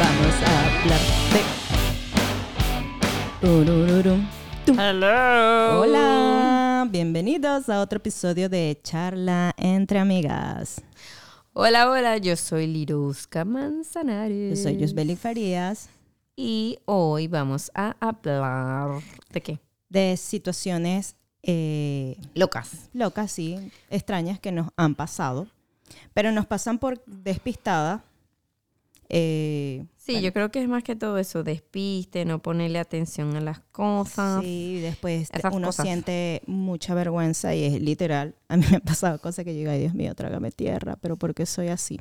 vamos a hablar de... Hello. Hola, bienvenidos a otro episodio de Charla entre Amigas. Hola, hola, yo soy Liruska Yo Manzanares. soy Yusbeli Farías. Y hoy vamos a hablar de qué? De situaciones eh, Locas. locas, sí, extrañas que nos han pasado, pero nos pasan por despistada. Eh, Sí, yo creo que es más que todo eso, despiste, no ponerle atención a las cosas. Sí, después uno cosas. siente mucha vergüenza y es literal. A mí me ha pasado cosas que yo digo, ay Dios mío, trágame tierra, pero ¿por qué soy así?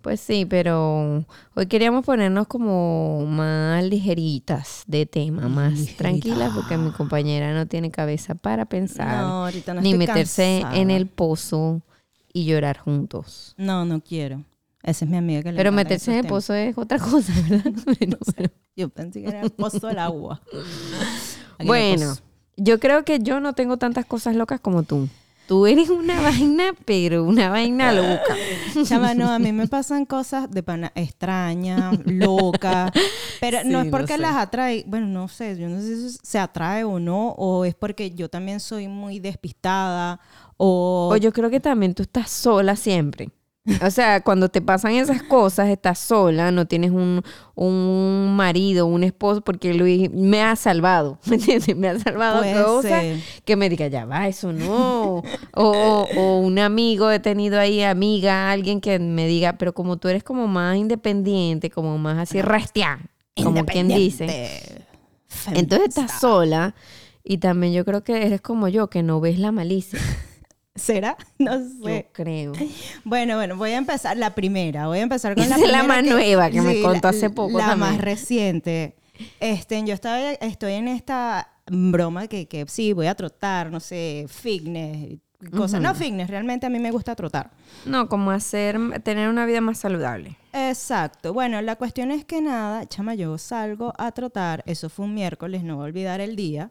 Pues sí, pero hoy queríamos ponernos como más ligeritas de tema, más Ligerita. tranquilas, porque mi compañera no tiene cabeza para pensar, No, ahorita no ni meterse cansada. en el pozo y llorar juntos. No, no quiero. Esa es mi amiga que le Pero meterse en el pozo es otra cosa, ¿verdad? Yo pensé que era el pozo del agua. Aquí Bueno, yo creo que yo no tengo tantas cosas locas como tú. Tú eres una vaina, pero una vaina loca. Chama, no, a mí me pasan cosas de pana extrañas, locas, pero no es porque sé. las atrae, bueno, no sé, yo no sé si se atrae o no, o es porque yo también soy muy despistada, o... O yo creo que también tú estás sola siempre. O sea, cuando te pasan esas cosas, estás sola, no tienes un, un marido, un esposo, porque Luis me ha salvado, ¿me entiendes? Me ha salvado Puede cosas ser. que me diga, ya va, eso no. O, o un amigo, he tenido ahí amiga, alguien que me diga, pero como tú eres como más independiente, como más así rastia, como quien dice. Entonces estás sola y también yo creo que eres como yo, que no ves la malicia. ¿Será? No Yo sé. creo. Bueno, bueno, voy a empezar la primera. Voy a empezar con Esa la es la más nueva que me contó hace poco La también. más reciente. Este, yo estaba, estoy en esta broma que, que sí, voy a trotar, no sé, fitness, cosas. No fitness, realmente a mí me gusta trotar. No, como hacer, tener una vida más saludable. Exacto. Bueno, la cuestión es que nada, chama, yo salgo a trotar. Eso fue un miércoles, no voy a olvidar el día.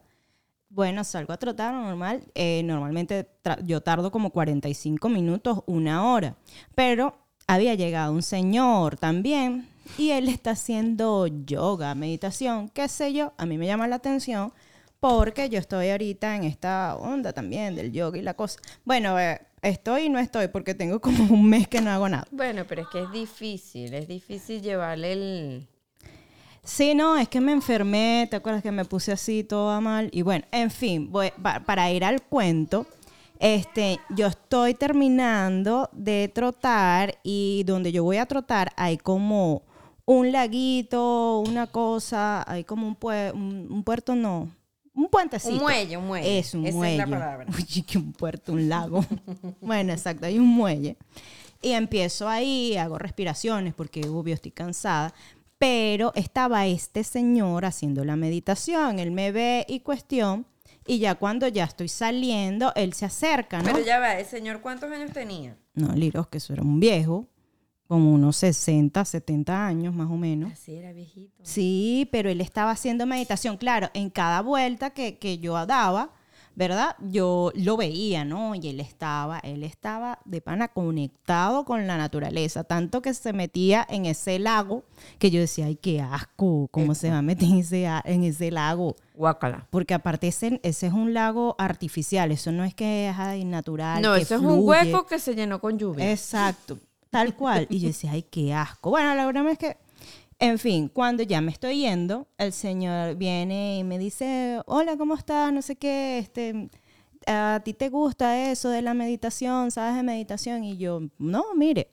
Bueno, salgo a trotar normal. eh, normalmente yo tardo como 45 minutos, una hora. Pero había llegado un señor también y él está haciendo yoga, meditación, qué sé yo. A mí me llama la atención porque yo estoy ahorita en esta onda también del yoga y la cosa. Bueno, eh, estoy y no estoy porque tengo como un mes que no hago nada. Bueno, pero es que es difícil, es difícil llevarle el... Sí, no, es que me enfermé, ¿te acuerdas que me puse así toda mal? Y bueno, en fin, voy- para ir al cuento, este, yo estoy terminando de trotar y donde yo voy a trotar hay como un laguito, una cosa, hay como un, pue- un, un puerto, no, un puentecito. Un muelle, un muelle. Es un Esa muelle. es la palabra. Uy, que un puerto, un lago. bueno, exacto, hay un muelle. Y empiezo ahí, hago respiraciones porque obvio estoy cansada. Pero estaba este señor haciendo la meditación. Él me ve y cuestión. Y ya cuando ya estoy saliendo, él se acerca, ¿no? Pero ya va, el señor, ¿cuántos años tenía? No, Liros, que eso era un viejo, como unos 60, 70 años más o menos. Así era viejito. Sí, pero él estaba haciendo meditación. Claro, en cada vuelta que, que yo daba, ¿verdad? Yo lo veía, ¿no? Y él estaba, él estaba de pana conectado con la naturaleza, tanto que se metía en ese lago que yo decía, ay, qué asco, ¿cómo se va a meter en ese, en ese lago? Guácala. Porque aparte ese, ese es un lago artificial, eso no es que es ay, natural. No, que eso es un hueco que se llenó con lluvia. Exacto, tal cual. Y yo decía, ay, qué asco. Bueno, la verdad es que, en fin, cuando ya me estoy yendo, el señor viene y me dice, hola, ¿cómo estás? No sé qué, este, ¿a ti te gusta eso de la meditación? ¿Sabes de meditación? Y yo, no, mire.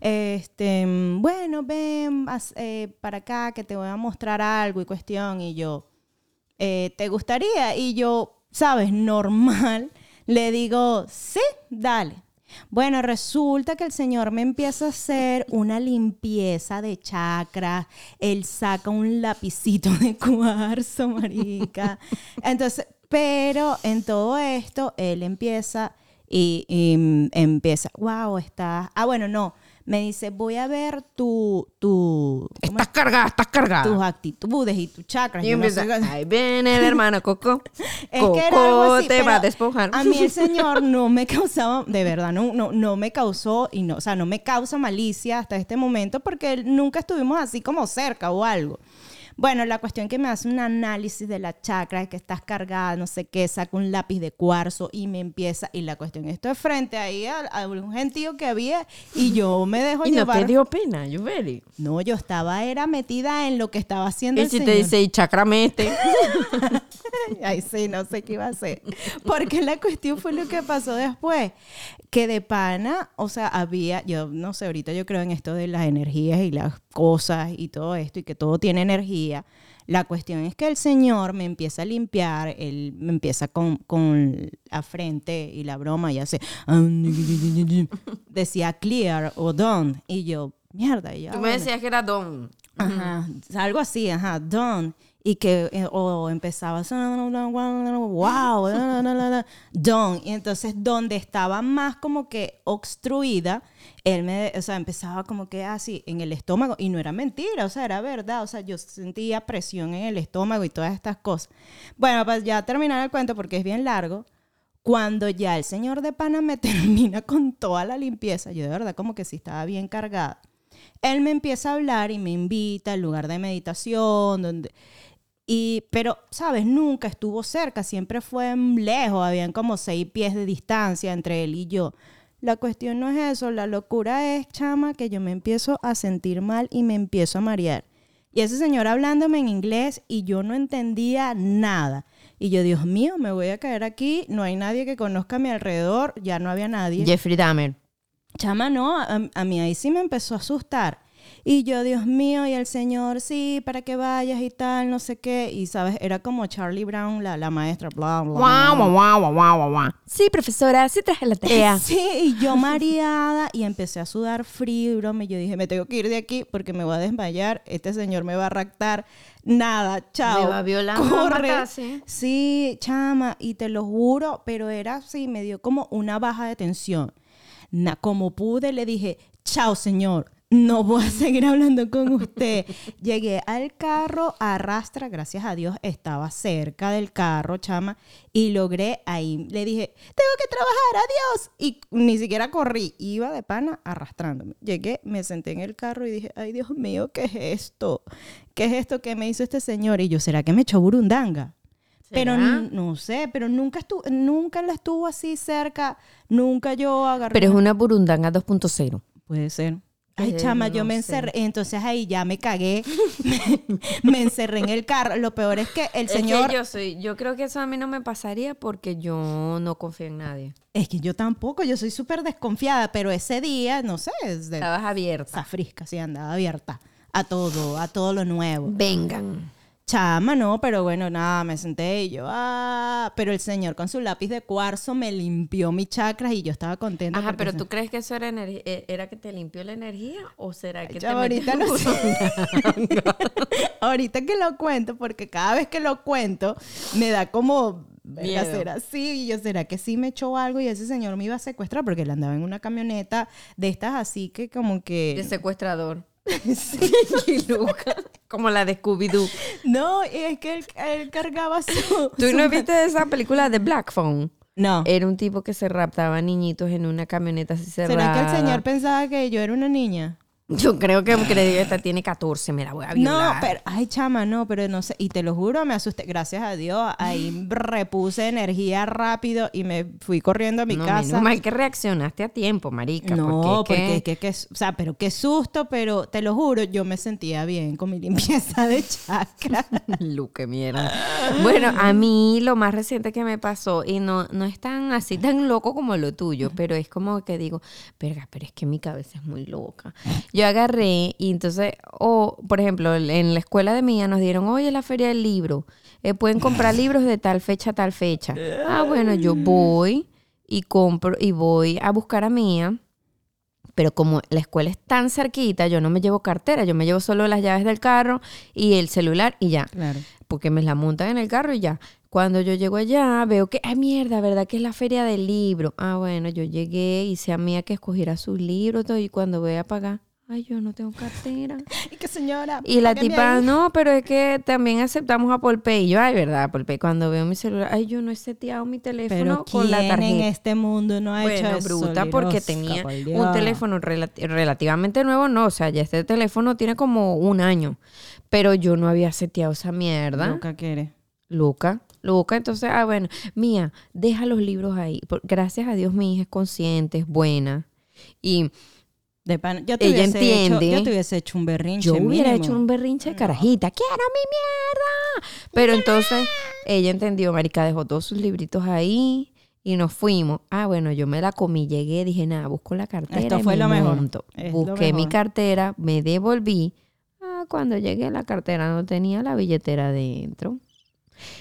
Este, bueno, ven eh, para acá que te voy a mostrar algo y cuestión. Y yo, eh, ¿te gustaría? Y yo, ¿sabes? Normal, le digo, sí, dale. Bueno, resulta que el señor me empieza a hacer una limpieza de chakras. Él saca un lapicito de cuarzo, marica. Entonces, pero en todo esto, él empieza y, y, mm, empieza, wow, está. Ah, bueno, no. Me dice, voy a ver tu, tu, ¿cómo Estás cargada, estás cargada. tus actitudes y tus chakras. Y no empieza, qué- ahí viene el hermano Coco. Es Coco que era algo así, te va a despojar. A mí el señor no me causaba, de verdad, no, no, no me causó, y no, o sea, no me causa malicia hasta este momento porque nunca estuvimos así como cerca o algo. Bueno, la cuestión que me hace un análisis de la chakra, que estás cargada, no sé qué, saca un lápiz de cuarzo y me empieza, y la cuestión, esto es frente ahí a, a un gentío que había y yo me dejo y no llevar. te dio pena. No, yo estaba, era metida en lo que estaba haciendo Y el si te dice, y chacramete. Ay, sí, no sé qué iba a hacer. Porque la cuestión fue lo que pasó después. Que de pana, o sea, había, yo no sé, ahorita yo creo en esto de las energías y las cosas y todo esto y que todo tiene energía. La cuestión es que el Señor me empieza a limpiar, él me empieza con, con la frente y la broma y hace, decía clear o done. Y yo, mierda, y yo, Tú ah, me bueno. decías que era Don. Ajá, algo así, ajá, done. Y que, eh, o empezaba, wow, done. Y entonces, donde estaba más como que obstruida, él me, o sea, empezaba como que así en el estómago. Y no era mentira, o sea, era verdad. O sea, yo sentía presión en el estómago y todas estas cosas. Bueno, pues ya terminar el cuento porque es bien largo. Cuando ya el señor de pana me termina con toda la limpieza, yo de verdad como que sí estaba bien cargada él me empieza a hablar y me invita al lugar de meditación, donde... Y, pero, ¿sabes? Nunca estuvo cerca, siempre fue lejos, habían como seis pies de distancia entre él y yo. La cuestión no es eso, la locura es, chama, que yo me empiezo a sentir mal y me empiezo a marear. Y ese señor hablándome en inglés y yo no entendía nada. Y yo, Dios mío, me voy a caer aquí, no hay nadie que conozca a mi alrededor, ya no había nadie. Jeffrey Dahmer. Chama, no, a, a mí ahí sí me empezó a asustar. Y yo, Dios mío, y el Señor, sí, para que vayas y tal, no sé qué. Y, ¿sabes? Era como Charlie Brown, la, la maestra, bla, bla, bla. guau, guau, guau, guau. Sí, profesora, sí traje la tarea. Sí, y yo mareada y empecé a sudar frío, broma, y yo dije, me tengo que ir de aquí porque me voy a desmayar, este señor me va a raptar, nada, chao. Me va a violar, me va a corre. matar, sí. Sí, chama, y te lo juro, pero era así, me dio como una baja de tensión. Na- como pude, le dije, chao, señor. No voy a seguir hablando con usted. Llegué al carro, arrastra, gracias a Dios, estaba cerca del carro, chama, y logré ahí. Le dije, tengo que trabajar, adiós. Y ni siquiera corrí, iba de pana arrastrándome. Llegué, me senté en el carro y dije, ay, Dios mío, ¿qué es esto? ¿Qué es esto que me hizo este señor? Y yo, ¿será que me echó burundanga? Pero ¿Será? n- no sé, pero nunca estuvo, nunca la estuvo así cerca, nunca yo agarré. Pero es una burundanga 2.0. Puede ser. Ay, Eh, chama, yo me sé. encerré, entonces ahí ya me cagué, me, me encerré en el carro. Lo peor es que el señor, yo soy, yo creo que eso a mí no me pasaría porque yo no confío en nadie. es que yo tampoco, yo soy súper desconfiada, pero ese día, no sé, es de Estabas abierta. esa frisca, sí, andaba abierta a todo, a todo lo nuevo. Vengan. Chama, no, pero bueno, nada, me senté y yo, ah, pero el señor con su lápiz de cuarzo me limpió mis chakras y yo estaba contenta. Ajá, pero se- tú crees que eso era energía, era que te limpió la energía o será que te ahorita no sé. ahorita que lo cuento, porque cada vez que lo cuento me da como, Miedo. ¿será así? Y yo, ¿será que sí me echó algo y ese señor me iba a secuestrar? Porque él andaba en una camioneta de estas así que como de que... secuestrador? Y Luca, como la de Scooby-Doo. No, es que él, él cargaba su... ¿Tú su- no viste esa película de Black Phone? No. Era un tipo que se raptaba niñitos en una camioneta así cerrada. ¿Será que el señor pensaba que yo era una niña? Yo creo que esta tiene 14, me la voy a No, violar. pero, ay, chama, no, pero no sé, y te lo juro, me asusté, gracias a Dios, ahí repuse energía rápido y me fui corriendo a mi no, casa. menos mal que reaccionaste a tiempo, marica. No, porque, es que- o sea, pero qué susto, pero te lo juro, yo me sentía bien con mi limpieza de chakra. Lu, qué mierda. Bueno, a mí lo más reciente que me pasó, y no, no es tan así tan loco como lo tuyo, pero es como que digo, verga, pero es que mi cabeza es muy loca. Yo agarré y entonces, o por ejemplo, en la escuela de mía nos dieron, oye, la feria del libro, eh, pueden comprar libros de tal fecha a tal fecha. Ah, bueno, yo voy y compro y voy a buscar a mía. Pero como la escuela es tan cerquita, yo no me llevo cartera, yo me llevo solo las llaves del carro y el celular y ya Claro. porque me la montan en el carro y ya. Cuando yo llego allá, veo que, ay, mierda, ¿verdad? Que es la feria del libro. Ah, bueno, yo llegué, hice a Mía que escogiera sus libros todo, y cuando voy a pagar, ay, yo no tengo cartera. Y que señora. Y la tipa, no, pero es que también aceptamos a Polpay. Y yo, ay, ¿verdad? Polpay, cuando veo mi celular, ay, yo no he seteado mi teléfono Pero con la ¿quién tarjeta. en este mundo no ha hecho Bueno, eso? bruta, porque tenía un teléfono relati- relativamente nuevo, no, o sea, ya este teléfono tiene como un año, pero yo no había seteado esa mierda. Nunca quiere. Luca, Luca, entonces, ah, bueno, mía, deja los libros ahí. Gracias a Dios mi hija es consciente, es buena. Y De pan- yo te Ella entiende. Hecho, yo te hubiese hecho un berrinche. yo hubiera mínimo. hecho un berrinche de carajita, quiero mi mierda. Pero entonces ella entendió, marica, dejó todos sus libritos ahí y nos fuimos. Ah, bueno, yo me la comí, llegué, dije, nada, busco la cartera. Esto y fue me lo mejor. lo Busqué mi cartera, me devolví. Ah, cuando llegué la cartera no tenía la billetera dentro.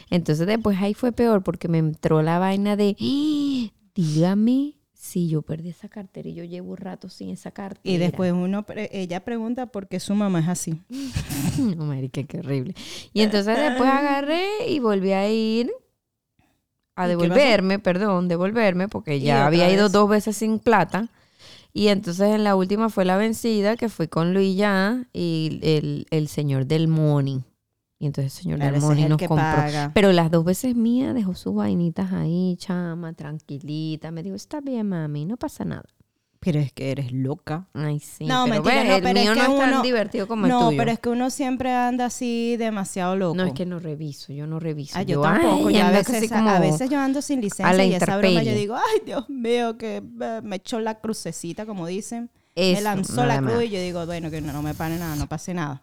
Entonces después ahí fue peor porque me entró la vaina de, "Ah, dígame si yo perdí esa cartera y yo llevo un rato sin esa cartera. Y después uno, pre- ella pregunta por qué su mamá es así. No, marica, qué horrible. Y entonces después agarré y volví a ir a devolverme, perdón, devolverme, porque ya había ido dos veces sin plata. Y entonces en la última fue la vencida, que fui con Luis ya y el, el señor del money. Y entonces el señor Claro, nos compró. paga. Pero las dos veces mía dejó sus vainitas ahí, chama, tranquilita. Me dijo, está bien, mami, no pasa nada. Pero es que eres loca. Ay, sí. No, pero mentira, ve, no, el pero es que no es tan uno- divertido como el No, tuyo. pero es que uno siempre anda así demasiado loco. No, es que no reviso, yo no reviso. Ah, yo, tampoco. ay, yo a, veces, como- a veces yo ando sin licencia la y esa broma yo digo, ay, Dios mío, que eh, me echó la crucecita, como dicen. Eso, me lanzó la más. cruz y yo digo, bueno, que no, no me pare nada, no pase nada.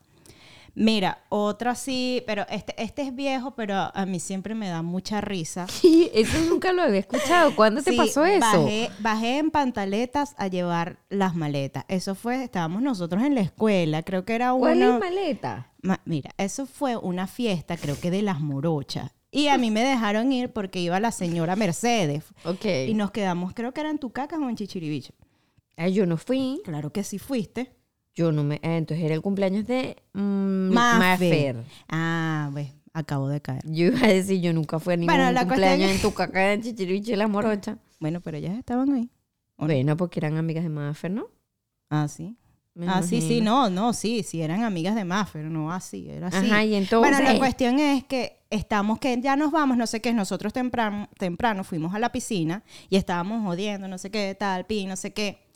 Mira, otra sí, pero este, este es viejo, pero a mí siempre me da mucha risa. Sí, eso nunca lo había escuchado. ¿Cuándo te pasó eso? Bajé, bajé en pantaletas a llevar las maletas. Eso fue, estábamos nosotros en la escuela, creo que era ¿Cuál uno... es maleta? Ma- Mira, eso fue una fiesta, creo que de las morochas. Y a mí me dejaron ir porque iba la señora Mercedes. Ok. Y nos quedamos, creo que era en Tucacas o en Chichiribicho. Ay, yo no fui. Claro que sí fuiste. Yo no me. eh, entonces era el cumpleaños de mm, Mafer. Ah, pues, acabo de caer. Yo iba a decir, yo nunca fui a ningún Bueno, cumpleaños en tu caca en Chichiriche la morocha. Bueno, pero ellas estaban ahí. Bueno, porque eran amigas de Mafer, ¿no? Ah, sí. Me ah, sí, sí, no, no, sí, sí, eran amigas de Maffer, no así, era así. Ajá, y entonces. Bueno, la cuestión es que estamos, que ya nos vamos, no sé qué, nosotros temprano, temprano fuimos a la piscina y estábamos jodiendo, no sé qué, tal, pi, no sé qué.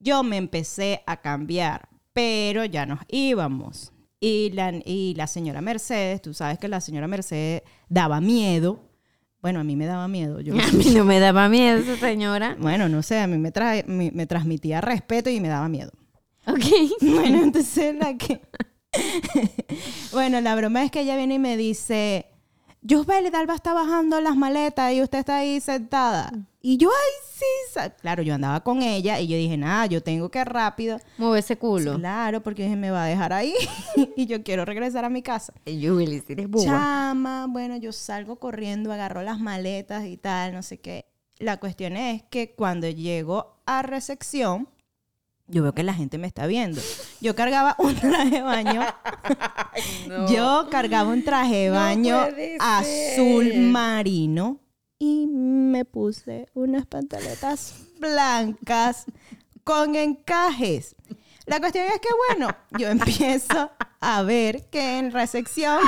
Yo me empecé a cambiar, pero ya nos íbamos. Y la, y la señora Mercedes, tú sabes que la señora Mercedes daba miedo. Bueno, a mí me daba miedo. Yo, A mí no me daba miedo esa señora. bueno, no sé, a mí me, trae, me, me transmitía respeto y me daba miedo. Ok. Bueno, entonces la que... bueno, la broma es que ella viene y me dice, Yusbeli Dalba está bajando las maletas y usted está ahí sentada. Y yo, ay, sí. sa-". Claro, yo andaba con ella y yo dije, nada, yo tengo que rápido. Mueve ese culo. Claro, porque dije, me va a dejar ahí y yo quiero regresar a mi casa. Si eres boba. Chama, bueno, yo salgo corriendo, agarro las maletas y tal, no sé qué. La cuestión es que cuando llego a recepción, yo veo que la gente me está viendo. Yo cargaba un traje de baño. Yo cargaba un traje de baño azul marino y me puse unas pantaletas blancas con encajes. La cuestión es que, bueno, yo empiezo a ver que en recepción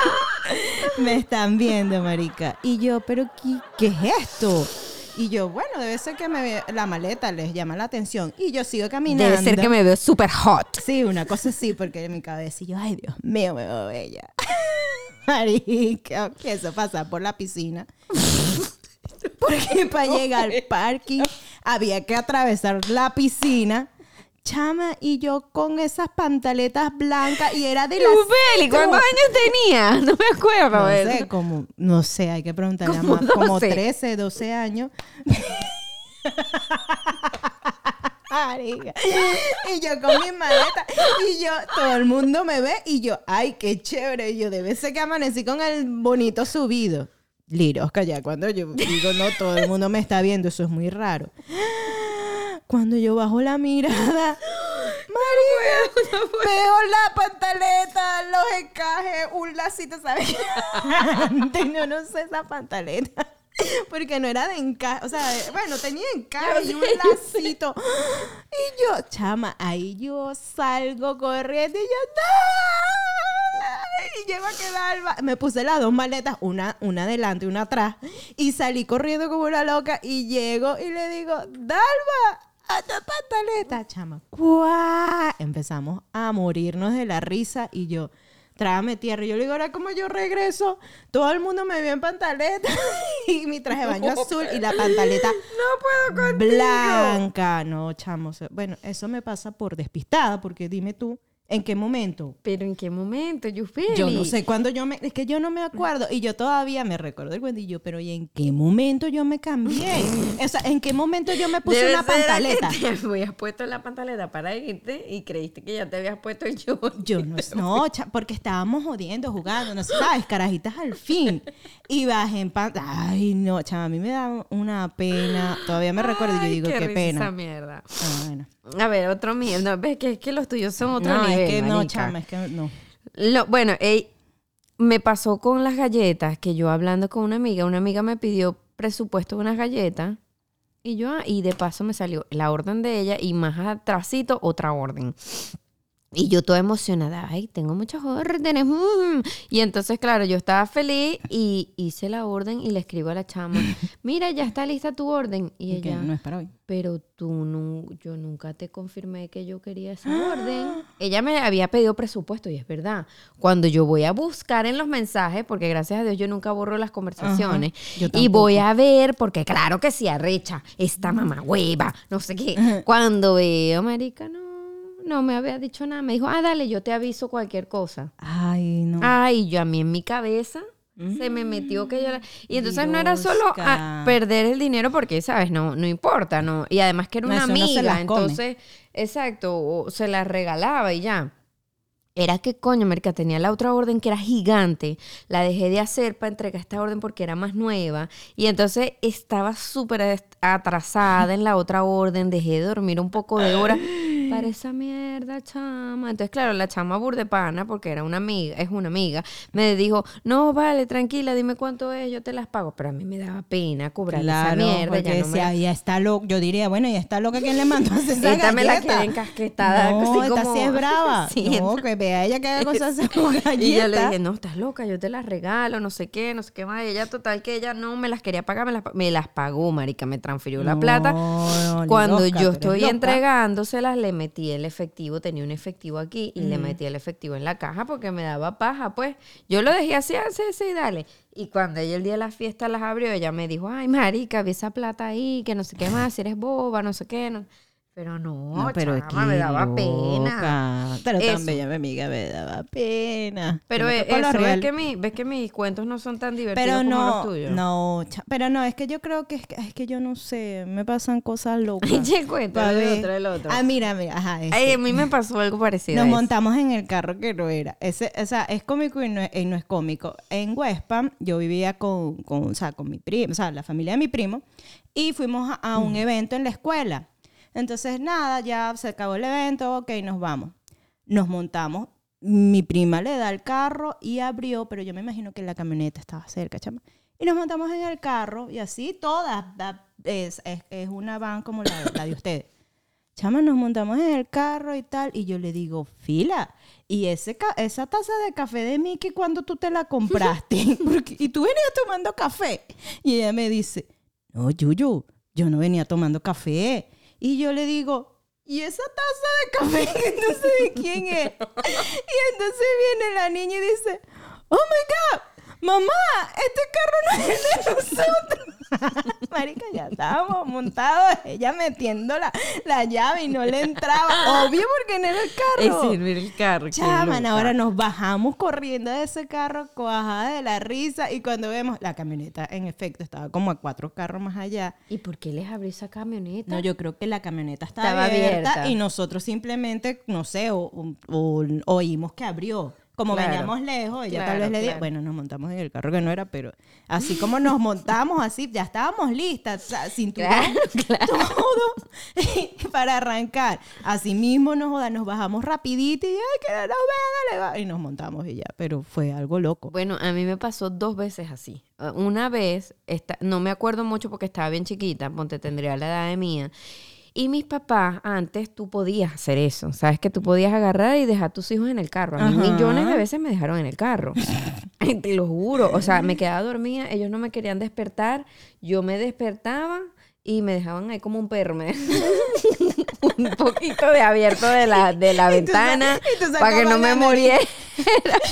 me están viendo, marica. Y yo, pero ¿qué, qué es esto? Y yo, bueno, debe ser que me la maleta les llama la atención. Y yo sigo caminando. Debe ser que me veo súper hot. Sí, una cosa así, porque en mi cabeza y yo, ay, Dios mío, me veo bella. Marica, que eso pasa por la piscina. Porque para llegar al parking había que atravesar la piscina. Chama, y yo con esas pantaletas blancas y era de la Yubeli, ¿cuántos años tenía? No me acuerdo. no sé, eso. como, no sé, hay que preguntarle a más, como 12. 13, 12 años. Y yo con mi maleta y yo, todo el mundo me ve y yo, ay, qué chévere. Y yo, debe ser que amanecí con el bonito subido. Lirosca, ya cuando yo digo, no, todo el mundo me está viendo, eso es muy raro. Cuando yo bajo la mirada, María, veo la pantaleta, los encajes, un lacito, ¿sabes? Antes no, no sé esa pantaleta. Porque no era de encaje, o sea, bueno, tenía encaje y un lacito. Y yo, chama, ahí yo salgo corriendo y yo, ¡no! Llego a quedar, me puse las dos maletas, una, una adelante y una atrás, y salí corriendo como una loca y llego y le digo, Dalma, a tu pantaleta, chama. ¡Cuá! Empezamos a morirnos de la risa y yo, trágame tierra. Y yo le digo, ahora como yo regreso, todo el mundo me vio en pantaleta y mi traje de baño azul y la pantaleta No puedo contigo. blanca. No, chamo. Bueno, eso me pasa por despistada, porque dime tú, ¿en qué momento? Pero ¿en qué momento, Yufeli? Yo no sé cuándo yo me... Es que yo no me acuerdo. Y yo todavía me recuerdo el yo, pero ¿y en qué momento yo me cambié? O sea, ¿en qué momento yo me puse Debe una ser que pantaleta? Te habías puesto la pantaleta para irte y creíste que ya te habías puesto el yo. Yo no sé. No, porque estábamos jodiendo, jugando, no ¿sabes? Carajitas al fin. Y bajé en pantalla. Ay, no, chama, a mí me da una pena. Todavía me recuerdo y yo digo, qué, Esa pena. mierda. Ah, bueno. A ver, otro mío. No, ves que es que los tuyos son otro no, nivel, es que no, marica. chama, es que no. Lo- bueno, ey, me pasó con las galletas, que yo hablando con una amiga, una amiga me pidió presupuesto de unas galletas y yo, ah, y de paso me salió la orden de ella y más atrásito otra orden. Y yo toda emocionada, ay, tengo muchas órdenes. mm". Y entonces, claro, yo estaba feliz y hice la orden y le escribo a la chama, mira, ya está lista tu orden. Y ella, no es para hoy. pero tú no, yo nunca te confirmé que yo quería esa orden. Ella me había pedido presupuesto y es verdad. Cuando yo voy a buscar en los mensajes, porque gracias a Dios yo nunca borro las conversaciones, y voy a ver, porque claro que sí, arrecha, esta mamá hueva, no sé qué. Cuando veo, marica, no, no me había dicho nada. Me dijo, ah, dale, yo te aviso cualquier cosa. Ay, no. Ay, yo a mí en mi cabeza se me metió que yo la- Y entonces no era solo Diosca. perder el dinero porque, ¿sabes? No, no importa, ¿no? Y además que era una eso amiga, entonces, exacto, o se la regalaba y ya. Era que, coño, América tenía la otra orden que era gigante. La dejé de hacer para entregar esta orden porque era más nueva. Y entonces estaba súper atrasada en la otra orden. Dejé de dormir un poco de hora para esa mierda, chama. Entonces, claro, la chama burdepana, porque era una amiga, es una amiga, me dijo, no, vale, tranquila, dime cuánto es, yo te las pago. Pero a mí me daba pena cobrar esa Claro, mierda. porque Ya no me decía, ya está loca. Yo diría, bueno, ya está loca. ¿Quién le mandó esa Esta me la quedé encasquetada, No, así esta como- sí es brava. Sí, no, que vea ella que haga cosas. Y yo le dije, no, estás loca, yo te las regalo, no sé qué, no sé qué más. Y ella, total, que ella no me las quería pagar, me las, me las pagó, marica, me transfirió la No, plata. no, Cuando loca, yo estoy entregándoselas, le metí el efectivo, tenía un efectivo aquí y Mm. le metí el efectivo en la caja porque me daba paja, pues. Yo lo dejé así, así, así, dale. Y cuando ella el día de la fiesta las abrió, ella me dijo, ay, marica, vi esa plata ahí, que no sé qué más, si eres boba, no sé qué. no". Pero no, No, pero es chama, me daba pena. loca. Pero Eso. tan bella mi amiga, me daba pena. Pero eso, ves real. que, mi, ves que mis cuentos no son tan divertidos Pero como no, los tuyos. no, pero no, es que yo creo que es que, es que yo no sé, me pasan cosas locas. Eche cuento, Pa' el otro, el otro. Ah, mira, mira, ajá. este. Ay, a mí me pasó algo parecido. Nos a montamos en el carro que no era. Ese, o sea, es cómico y no es, y no es cómico. En Huespa, yo vivía con, con, o sea, con mi primo, o sea, la familia de mi primo, y fuimos a, a un evento en la escuela. Entonces, nada, ya se acabó el evento, ok, nos vamos. Nos montamos. Mi prima le da el carro y abrió, pero yo me imagino que la camioneta estaba cerca, chama. Y nos montamos en el carro y así todas. da- es, es, es una van como la, la de ustedes. Chama, nos montamos en el carro y tal, y yo le digo, fila, y ese esa taza de café de Mickey, cuando tú te la compraste? Porque- y tú venías tomando café. Y ella me dice, no, Yuyu, yo no venía tomando café. Y yo le digo, ¿y esa taza de café que no sé de quién es? Y entonces viene la niña y dice, oh my God, mamá, este carro no es de nosotros. Marica, ya estábamos montados, ella metiendo la, la llave y no le entraba. Obvio porque no era el carro. Es servir el carro. Chaman, ahora nos bajamos corriendo de ese carro, cuajada de la risa, y cuando vemos la camioneta, en efecto, estaba como a cuatro carros más allá. ¿Y por qué les abrió esa camioneta? No, yo creo que la camioneta estaba, Estaba abierta, abierta. y nosotros simplemente, no sé, o, o- o- oímos que abrió. Como Claro. veníamos lejos, ella tal Claro, vez le claro. bueno, nos montamos en el carro que no era, pero así como nos montamos así, ya estábamos listas, cinturón, Claro, todo para arrancar. Así mismo nos joda, nos bajamos rapidito y ay, que no nos vea, dale, va", y nos montamos y ya, pero fue algo loco. Bueno, a mí me pasó dos veces así. Una vez, esta- no me acuerdo mucho porque estaba bien chiquita, ponte tendría la edad de mía. Y mis papás, antes tú podías hacer eso, sabes que tú podías agarrar y dejar a tus hijos en el carro. A mí Ajá. millones de veces me dejaron en el carro. Te lo juro. O sea, me quedaba dormida, ellos no me querían despertar, yo me despertaba y me dejaban ahí como un perro. me- un poquito de abierto de la, de la ventana para que no me muriera.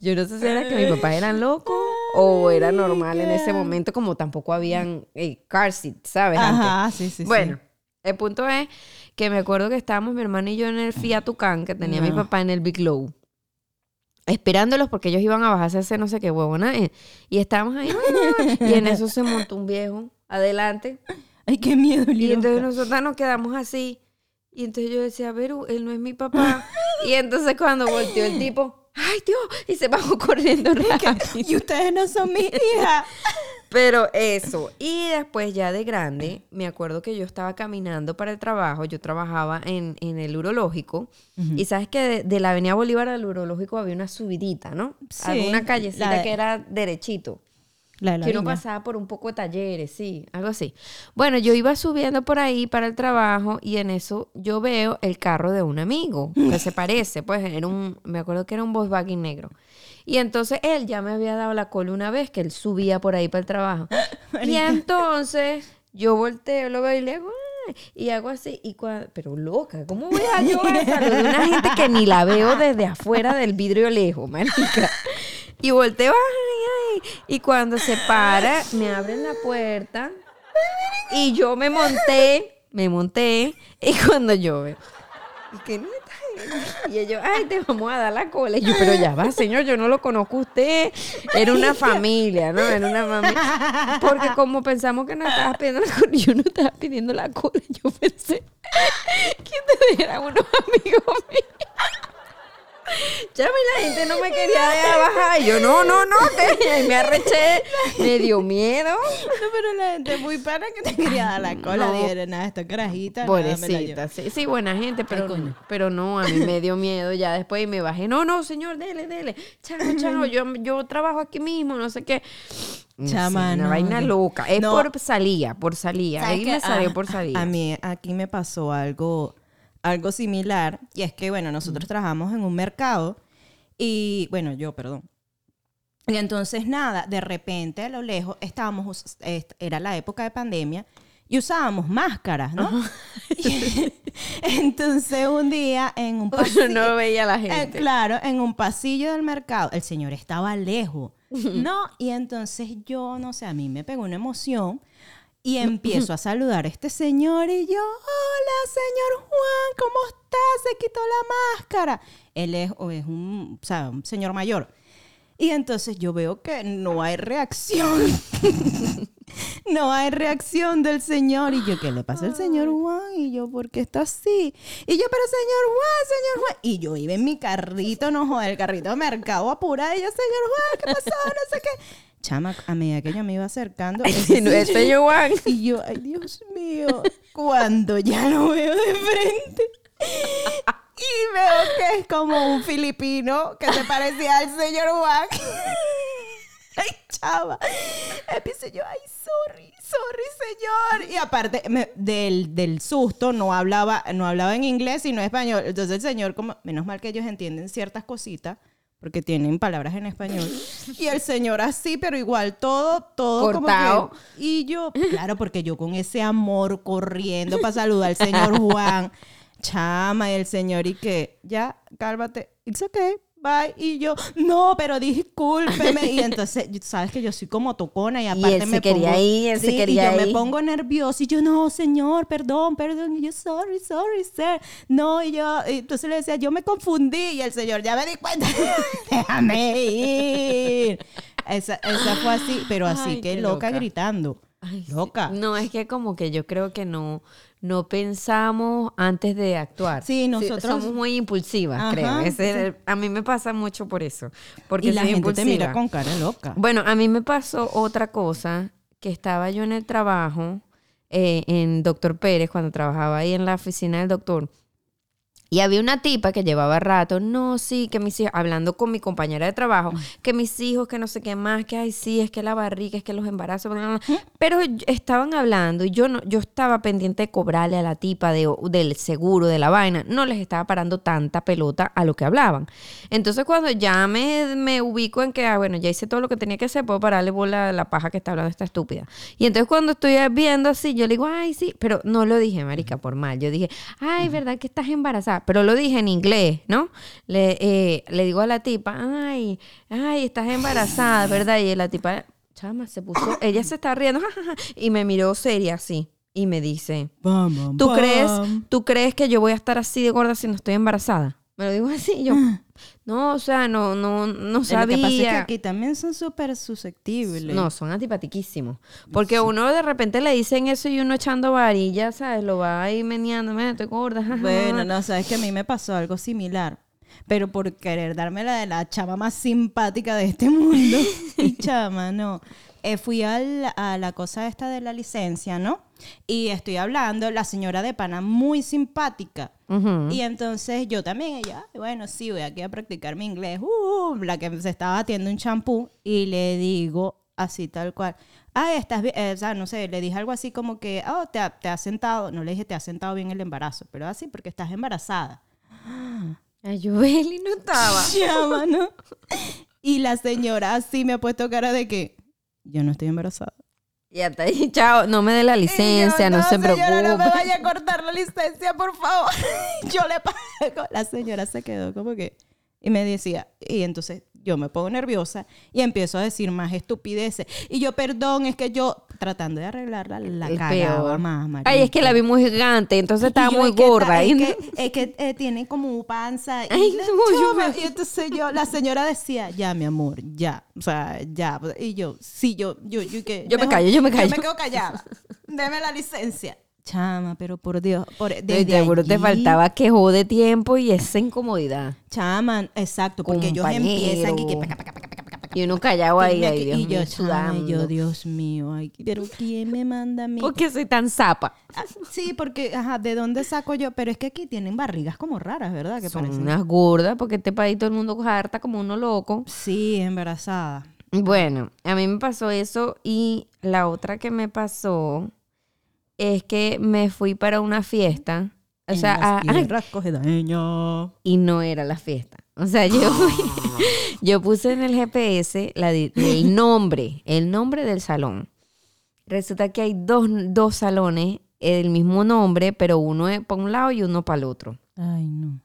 Yo no sé si era que mis papás eran locos o era normal en ese momento, como tampoco habían eh, car seat, ¿sabes? Ajá, sí, sí, sí. Bueno, el punto es que me acuerdo que estábamos mi hermana y yo en el Fiat Tucán que tenía mi papá en el Big Low. Esperándolos porque ellos iban a bajarse ese no sé qué huevona. eh, Y estábamos ahí. y en eso se montó un viejo adelante. Ay, qué miedo, Y entonces nosotros nos quedamos así. Y entonces yo decía, Veru, él no es mi papá. y entonces cuando volteó el tipo, ¡ay Dios! Y se bajó corriendo rápido. Y ustedes no son mis hijas. Pero eso. Y después ya de grande, me acuerdo que yo estaba caminando para el trabajo. Yo trabajaba en, en el urológico. Y sabes que de, de la Avenida Bolívar al urológico había una subidita, ¿no? Sí, Alguna callecita la de- que era derechito. La de la Que uno línea. pasaba por un poco de talleres, sí, algo así. Bueno, yo iba subiendo por ahí para el trabajo y en eso yo veo el carro de un amigo que se parece, pues era un, me acuerdo que era un Volkswagen negro. Y entonces él ya me había dado la cola una vez que él subía por ahí para el trabajo. y entonces yo volteo, lo veo y le hago, "Ah", y hago así, y cua- pero loca, ¿cómo voy a yo a saludar a una gente que ni la veo desde afuera del vidrio lejos, marica? Y volteo, ay, ay. Y cuando se para, me abren la puerta. Y yo me monté, me monté. Y cuando yo veo, y que no Y ellos, ay, te vamos a dar la cola. Y yo, pero ya va, señor, yo no lo conozco a usted. Era una familia, ¿no? Era una familia. Porque como pensamos que no estabas pidiendo la cola, yo no estaba pidiendo la cola. Yo pensé que ustedes eran unos amigos míos. Ya la gente no me quería dejar bajar. Y yo, no, no, no. y me arreché. Me dio miedo. No, pero la gente muy para que te quería dar la cola. No. Dijeron, nada, esta carajita. Pobrecita, llevo". sí, sí, buena gente, pero, pero no, a mí me dio miedo ya después y me bajé. No, no, señor, dele, dele. Chao, chao, yo, yo trabajo aquí mismo, no sé qué. Sé, Chama, una no, vaina loca. Es no. por salía, por salía. ¿Sabes Ahí me salió Ah, por salía. A mí aquí me pasó algo, algo similar. Y es que, bueno, nosotros trabajamos en un mercado. Y, bueno, yo, perdón. Y entonces, nada, de repente a lo lejos estábamos, era la época de pandemia, y usábamos máscaras, ¿no? entonces, un día en un Uno pasillo, no veía a la eh, claro, en un pasillo del mercado, el señor estaba lejos, ¿no? Y entonces yo, no sé, a mí me pegó una emoción y empiezo a saludar a este señor y yo, hola, señor Juan, ¿cómo está? Se quitó la máscara. Él es, o es un, o sea, un señor mayor. Y entonces yo veo que no hay reacción. no hay reacción del señor. Y yo, ¿qué le pasa al señor Juan? Y yo, ¿por qué está así? Y yo, pero señor Juan, señor Juan. Y yo iba en mi carrito, no joder, el carrito de mercado apurada. Y yo, señor Juan, ¿qué pasó? No sé qué. Chama, a medida que yo me iba acercando. No, ese yo, Juan. y yo, ay Dios mío, cuando ya lo veo de frente y veo que es como un filipino que se parecía al señor Juan. Ay, chava. Empiezo yo, ay, sorry, sorry, señor. Y aparte me- del, del susto, no hablaba, no hablaba en inglés sino español. Entonces el señor, como, menos mal que ellos entienden ciertas cositas, porque tienen palabras en español. Y el señor así, pero igual todo, todo Cortado. como que... Y yo, claro, porque yo con ese amor corriendo para saludar al señor Juan, chama, y el señor, y que, ya, cálmate, it's okay, bye. Y yo, no, pero discúlpeme. Y entonces, sabes que yo soy como tocona y aparte él se me quería pongo, ir, él se Sí, quería y yo me pongo nerviosa y yo, no, señor, perdón, perdón. Y yo, sorry, sorry, sir. No, y yo, y entonces le decía, yo me confundí. Y el señor, ya me di cuenta. Déjame ir. Esa, esa fue así, pero así Ay, que loca. gritando. Ay, sí. Loca. No, es que como que yo creo que no, no pensamos antes de actuar. Sí, nosotros- somos muy impulsivas, Ajá, creo. Ese sí. a mí me pasa mucho por eso. Porque y la gente te mira impulsiva. con cara loca. Bueno, a mí me pasó otra cosa, que estaba yo en el trabajo, eh, en Doctor Pérez, cuando trabajaba ahí en la oficina del doctor. Y había una tipa que llevaba rato, no, sí, que mis hijos, hablando con mi compañera de trabajo, que mis hijos, que no sé qué más, que ay, sí, es que la barriga, es que los embarazos, bla, bla, bla. pero estaban hablando y yo no, yo estaba pendiente de cobrarle a la tipa de, del seguro, de la vaina, no les estaba parando tanta pelota a lo que hablaban. Entonces cuando ya me, me ubico en que, ah, bueno, ya hice todo lo que tenía que hacer, puedo pararle bola a la paja que está hablando esta estúpida. Y entonces cuando estoy viendo así, yo le digo, ay, sí, pero no lo dije, marica, por mal. Yo dije, ay, ¿verdad que estás embarazada? Pero lo dije en inglés, ¿no? Le, eh, le digo a la tipa, ay, ay, estás embarazada, ¿verdad? Y la tipa, chama, se puso, ella se está riendo, y me miró seria así. Y me dice, ¿Tú crees, ¿Tú crees que yo voy a estar así de gorda si no estoy embarazada? Me lo digo así, yo. No, o sea, no, no, no Lo que pasa es que sabía. aquí también son súper susceptibles. No, son antipatiquísimos. Porque uno de repente le dicen eso y uno echando varilla, ¿sabes? Lo va ahí meneando, me estoy gorda. jaja". Bueno, no, sabes que a mí me pasó algo similar. Pero por querer darme la de la chama más simpática de este mundo. y chama, no. Eh, fui al- a la cosa esta de la licencia, ¿no? Y estoy hablando, la señora de pana muy simpática. Y entonces yo también, ella, "Ay, bueno, sí, voy aquí a practicar mi inglés. Uh, la que se estaba batiendo un champú y le digo así tal cual. Ah, estás bien, eh, o sea, no sé, le dije algo así como que, oh, te, ha- te has sentado, no le dije te has sentado bien el embarazo, pero así porque estás embarazada. Ay, yo Beli no estaba. Llama, ¿no? Y la señora así me ha puesto cara de que yo no estoy embarazada. Y hasta ahí, chao, no me dé la licencia, yo, no, se señora, preocupe. no me vaya a cortar la licencia, por favor. yo le pago. La señora se quedó como que... Y me decía, y entonces yo me pongo nerviosa y empiezo a decir más estupideces. Y yo, perdón, es que yo, tratando de arreglarla, la El cagaba peor. más, Ay, es que la vi muy gigante, entonces estaba yo, muy es gorda. Es que, es que, eh, tiene como panza. Y, Ay, no, yo y entonces yo, la señora decía, ya, mi amor, ya. O sea, ya. Y yo, sí, yo, yo, yo, que Yo me callo, yo me callo. Yo me quedo callada. Deme la licencia. Chama, pero por Dios. Por, desde seguro te faltaba quejo de tiempo y esa incomodidad. Chama, exacto, porque ellos Compañero. empiezan y que... paca, paca, paca, Y uno callado ahí, y ay, Dios y yo, mío, chama, yo, Dios mío, ay, pero ¿quién me manda a mí? ¿Por qué soy tan zapa? Ah, sí, porque, ajá, ¿de dónde saco yo? Pero es que aquí tienen barrigas como raras, ¿verdad? Que Son parecen. unas gordas porque este país todo el mundo harta como uno loco. Sí, embarazada. Bueno, a mí me pasó eso y la otra que me pasó es que me fui para una fiesta. O En sea, las a- a- y no era la fiesta. O sea, yo, yo puse en el GPS la el nombre, el nombre del salón. Resulta que hay dos, dos salones, el mismo nombre, pero uno es para un lado y uno para el otro. Ay, no.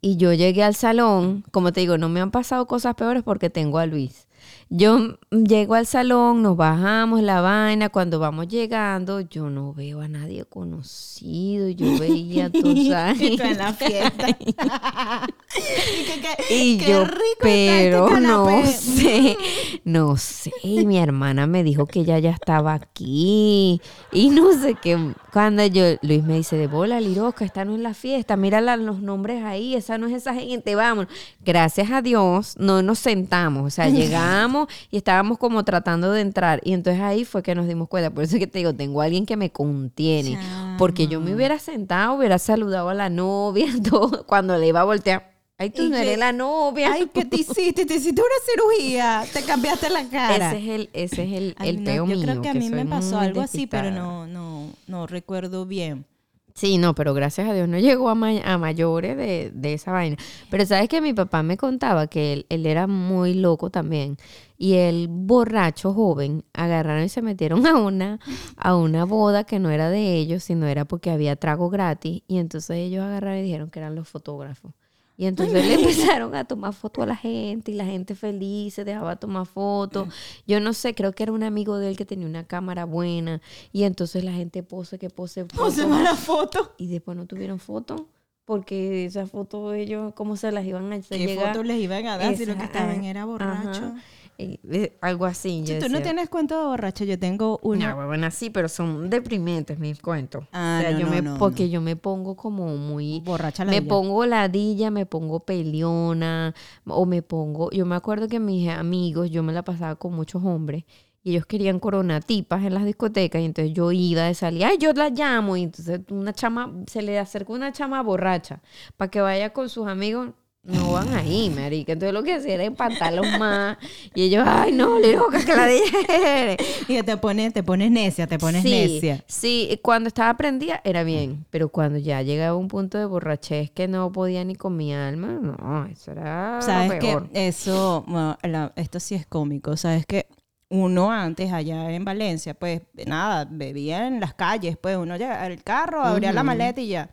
Y yo llegué al salón, como te digo, no me han pasado cosas peores porque tengo a Luis. Yo llego al salón, nos bajamos la vaina, cuando vamos llegando, yo no veo a nadie conocido, yo veía, tú sabes. Y tú en la fiesta. y que, que- Y qué yo, rico está pero este no canapé. sé, no sé. Y mi hermana me dijo que ella ya estaba aquí. Y no sé qué. Cuando yo, Luis me dice, de bola, Liroca, esta no es la fiesta. Mira la- los nombres ahí, esa no es esa gente, vamos. Gracias a Dios, no nos sentamos. O sea, llegamos y estábamos como tratando de entrar. Y entonces ahí fue que nos dimos cuenta. Por eso es que te digo, tengo a alguien que me contiene. Porque yo me hubiera sentado, hubiera saludado a la novia, todo, cuando le iba a voltear. Ay, tú no eres la novia. Ay, ¿qué te hiciste? Te hiciste una cirugía. Te cambiaste la cara. Ese es el, ese es el, Ay, el no, peo yo mío. creo que a mí me pasó algo así, pero no, no, no recuerdo bien. Sí, no, pero gracias a Dios no llegó a mayores de, de esa vaina. Pero sabes que mi papá me contaba que él, él era muy loco también. Y el borracho joven agarraron y se metieron a una, a una boda que no era de ellos, sino era porque había trago gratis. Y entonces ellos agarraron y dijeron que eran los fotógrafos. Y entonces le empezaron a tomar fotos a la gente y la gente feliz se dejaba tomar fotos. Yo no sé, creo que era un amigo de él que tenía una cámara buena y entonces la gente pose, que pose, Pose mala foto. y después no tuvieron foto. porque esa foto ellos, ¿cómo se las iban a hacer ¿Qué fotos les iban a dar si lo que estaban ah, era borracho? Eh, algo así. Si yo tú no tienes cuento de borracho, yo tengo una. No, bueno, sí, pero son deprimentes mis cuentos. Ah, o sea, no, yo no, me, no, porque yo me pongo como muy... borracha la Me pongo ladilla, me pongo peleona, o me pongo... Yo me acuerdo que mis amigos, yo me la pasaba con muchos hombres, y ellos querían coronatipas en las discotecas, y entonces yo iba de salir, ay, yo la llamo, y entonces una chama, se le acercó una chama borracha, para que vaya con sus amigos, no van ahí, marica. Entonces lo que hacía era empatarlos más, y ellos, ay, no, loca, que la eres. Y que te pones, te pones necia, te pones sí, necia. Sí, cuando estaba prendida era bien, pero cuando ya llegaba a un punto de borrachez que no podía ni con mi alma, no, eso era Sabes lo que peor. eso, bueno, la- esto sí es cómico. Sabes que uno antes allá en Valencia, pues nada, bebía en las calles, pues uno llegaba al carro, abría la maleta y ya.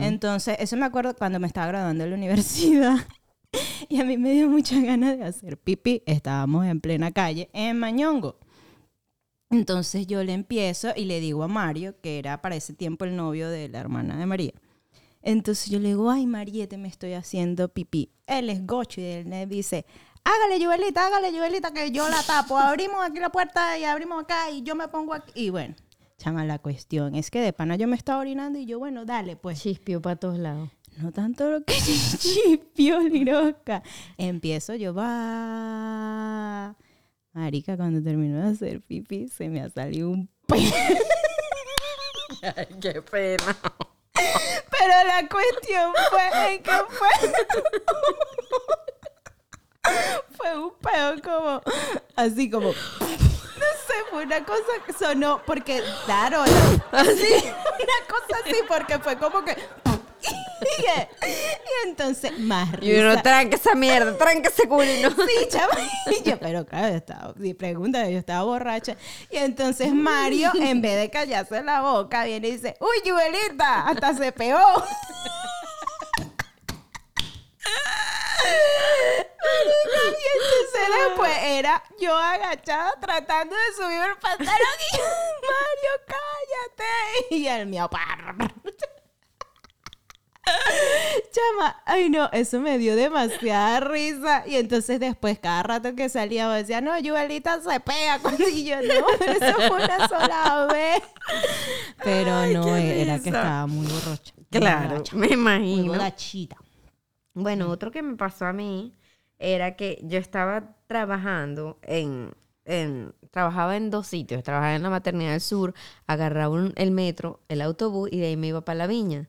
Entonces, eso me acuerdo cuando me estaba graduando de la universidad. Y a mí me dio muchas ganas de hacer pipí. Estábamos en plena calle, en Mañongo. Entonces yo le empiezo y le digo a Mario, que era para ese tiempo el novio de la hermana de María. Entonces yo le digo, ay Mariette, me estoy haciendo pipí. Él es gocho y él me dice, hágale, Joelita, hágale, Joelita, que yo la tapo. Abrimos aquí la puerta y abrimos acá y yo me pongo aquí. Y bueno, chama, la cuestión es que de pana yo me estaba orinando y yo, bueno, dale, pues. Chispio para todos lados. No tanto lo que chispio, liroca. Empiezo yo, va. Marica, cuando termino de hacer pipí, se me ha salido un Ay, qué pena. Pero la cuestión fue en que fue. fue un pedo como. Así como. Sé, fue una cosa que sonó. Porque, claro, la- así. Una cosa así, porque fue como que. Y, y entonces, más Y uno risa. tranca esa mierda, tranca ese culino. Sí, chama. Y yo, pero claro, yo estaba, si pregunta, yo estaba borracha. Y entonces Mario, en vez de callarse la boca, viene y dice, uy, Juelita, hasta se pegó. Y entonces después era yo agachada tratando de subir el pantalón y Mario, cállate. Y el mío, par. Chama, ay no, eso me dio demasiada risa. Y entonces después, cada rato que salía, me decía, no, Yuelita se pega. Cuando y yo, no, pero eso fue una sola vez. Pero Ay, no, era que estaba muy borracha. Claro, borracha, me Muy imagino. borrachita. Bueno, otro que me pasó a mí era que yo estaba trabajando en, en- trabajaba en dos sitios, trabajaba en la maternidad del sur, agarraba un- el metro, el autobús y de ahí me iba para la viña.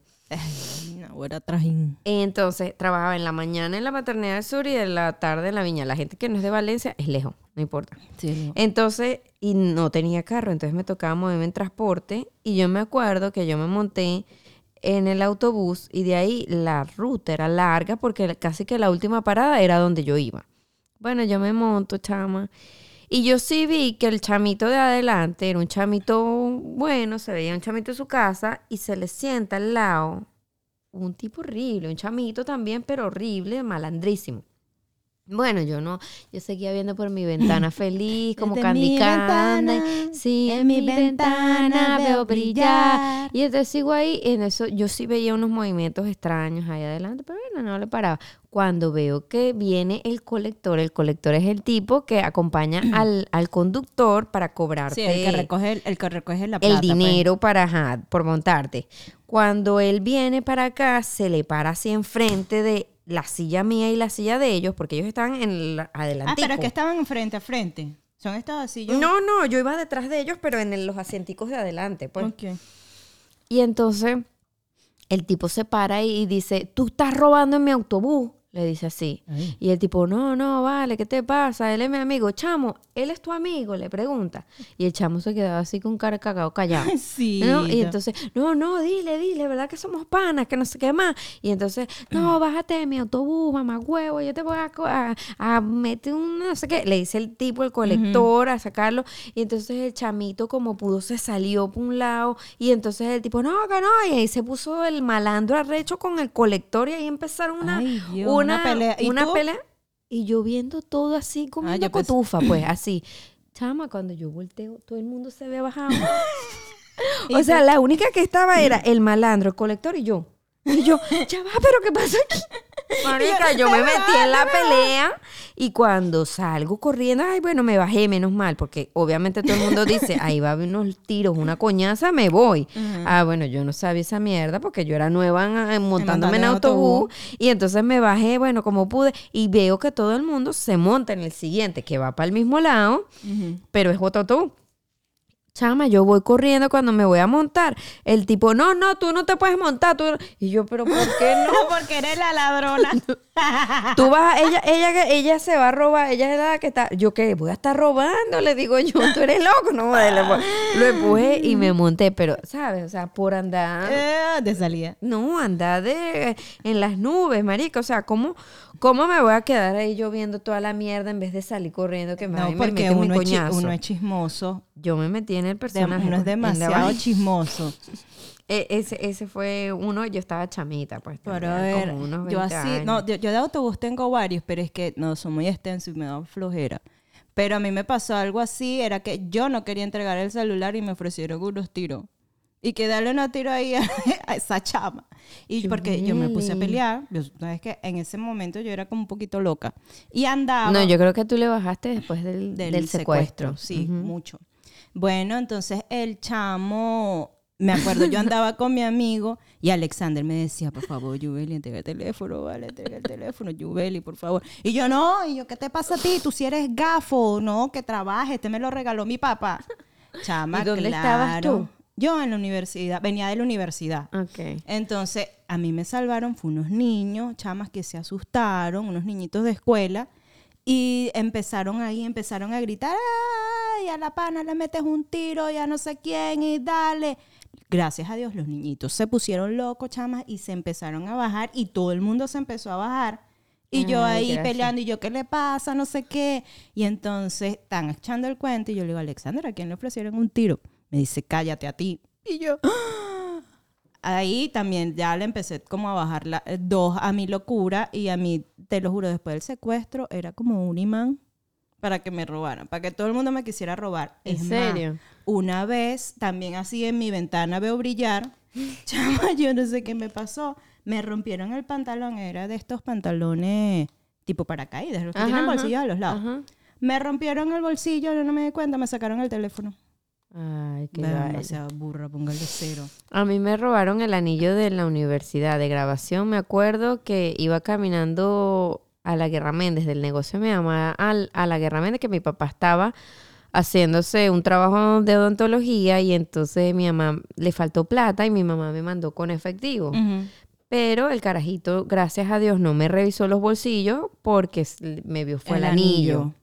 No, era trajín. Entonces trabajaba en la mañana en la maternidad del sur y en la tarde en la viña. La gente que no es de Valencia es lejos, no importa. Sí, no. Entonces, y no tenía carro, entonces me tocaba moverme en transporte y yo me acuerdo que yo me monté en el autobús y de ahí la ruta era larga porque casi que la última parada era donde yo iba. Bueno, yo me monto, chama. Y yo sí vi que el chamito de adelante era un chamito bueno, se veía un chamito de su casa y se le sienta al lado un tipo horrible, un chamito también, pero horrible, malandrísimo. Bueno, yo no, yo seguía viendo por mi ventana feliz, como Desde Candy Candy. Sí, en mi ventana veo brillar. Y entonces sigo ahí, y en eso yo sí veía unos movimientos extraños ahí adelante, pero bueno, no le paraba. Cuando veo que viene el colector, el colector es el tipo que acompaña al, al conductor para cobrarte Sí, el que recoge, el, el que recoge la plata. el pues. dinero para, ajá, por montarte. Cuando él viene para acá, se le para así enfrente de la silla mía y la silla de ellos, porque ellos estaban en Ah, adelantico. pero es que estaban frente a frente. Son estos. Yo... No, no, yo iba detrás de ellos, pero en el- los asienticos de adelante, pues. Ok. Y entonces el tipo se para y dice, tú estás robando en mi autobús. Le dice así. Ay. Y el tipo, no, no, vale, ¿qué te pasa? Él es mi amigo. Chamo, ¿él es tu amigo? Le pregunta. Y el chamo se quedaba así con cara cagado, callado. Sí. ¿no? Y entonces, no, no, dile, dile, ¿verdad que somos panas? Que no sé qué más. Y entonces, no, bájate de mi autobús, mamá huevo, yo te voy a, a, a meter un no sé qué. Le dice el tipo, el colector, a sacarlo. Y entonces el chamito, como pudo, se salió por un lado. Y entonces el tipo, no, que no. Y ahí se puso el malandro arrecho con el colector y ahí empezaron una, Ay, Dios, una, una pelea. ¿Y una tú? pelea. Y yo viendo todo así como Ah, pensé- cotufa, pues, así. Chama, cuando yo volteo, todo el mundo se ve bajado. O sea, la única que estaba era el malandro, el colector y yo. Y yo, ya va, pero ¿qué pasa aquí? Marica, yo me metí en la pelea y cuando salgo corriendo, ay, bueno, me bajé, menos mal, porque obviamente todo el mundo dice, ahí va a haber unos tiros, una coñaza, me voy. Ah, bueno, yo no sabía esa mierda porque yo era nueva en- en- montándome en en autobús autobús. y entonces me bajé, bueno, como pude, y veo que todo el mundo se monta en el siguiente, que va para el mismo lado, pero es otro autobús. Chama, yo voy corriendo cuando me voy a montar. El tipo, no, no, tú no te puedes montar. Tú... Y yo, pero ¿por qué no? Porque eres la ladrona. Tú vas, ella, ella, ella se va a robar, ella es la que está. Yo qué, voy a estar robando, le digo yo, tú eres loco, no lo, lo empujé y me monté, pero, ¿sabes? O sea, por andar. Eh, de salida. No, andar de, en las nubes, marica. O sea, ¿cómo, ¿cómo me voy a quedar ahí yo viendo toda la mierda en vez de salir corriendo que me, No, ay, me porque meten mi uno es, coñazo? uno es chismoso. Yo me metí en el personaje. uno es demasiado chismoso. E- ese, ese fue uno, yo estaba chamita, pues. Pero a ver, como unos yo 20 así, años. no, yo, yo de autobús tengo varios, pero es que no son muy extensos y me da flojera. Pero a mí me pasó algo así, era que yo no quería entregar el celular y me ofrecieron unos tiros. Y que darle unos tiros ahí a, a esa chama. Y porque yo me puse a pelear, yo, sabes que en ese momento yo era como un poquito loca. Y andaba No, yo creo que tú le bajaste después del, del, del secuestro. Sí, mucho. Bueno, entonces el chamo, me acuerdo, yo andaba con mi amigo y Alexander me decía, por favor, Yubeli, entrega el teléfono, vale, entrega el teléfono, Yubeli, por favor. Y yo, no, y yo, ¿qué te pasa a ti? Tú si eres gafo, no, que trabajes, este me lo regaló mi papá. Chama, ¿Y dónde claro. estabas tú? Yo en la universidad, venía de la universidad. Entonces, a mí me salvaron, fue unos niños, chamas que se asustaron, unos niñitos de escuela, y empezaron ahí, empezaron a gritar, ¡ay! A la pana le metes un tiro, ya no sé quién, y dale. Gracias a Dios, los niñitos se pusieron locos, chamas, y se empezaron a bajar, y todo el mundo se empezó a bajar. Y yo Ay, ahí gracias. peleando, y yo, ¿qué le pasa? No sé qué. Y entonces están echando el cuento, y yo le digo, Alexander, ¿a quién le ofrecieron un tiro? Me dice, cállate a ti. Y yo, ahí también ya le empecé como a bajar la, eh, dos a mi locura y a mí, te lo juro, después del secuestro era como un imán para que me robaran, para que todo el mundo me quisiera robar. ¿En Es más, serio? una vez, también así en mi ventana veo brillar, chama, yo no sé qué me pasó, me rompieron el pantalón, era de estos pantalones tipo paracaídas, los que Ajá, tienen bolsillos a los lados. Ajá. Me rompieron el bolsillo, yo no me di cuenta, me sacaron el teléfono. Ay, qué vaina. demasiado burra, póngale cero. A mí me robaron el anillo de la universidad de grabación. Me acuerdo que iba caminando a la Guerra Méndez, del negocio de mi mamá, al- a la Guerra Méndez, que mi papá estaba haciéndose un trabajo de odontología y entonces mi mamá le faltó plata y mi mamá me mandó con efectivo. Pero el carajito, gracias a Dios, no me revisó los bolsillos porque me vio fue el, El anillo. anillo.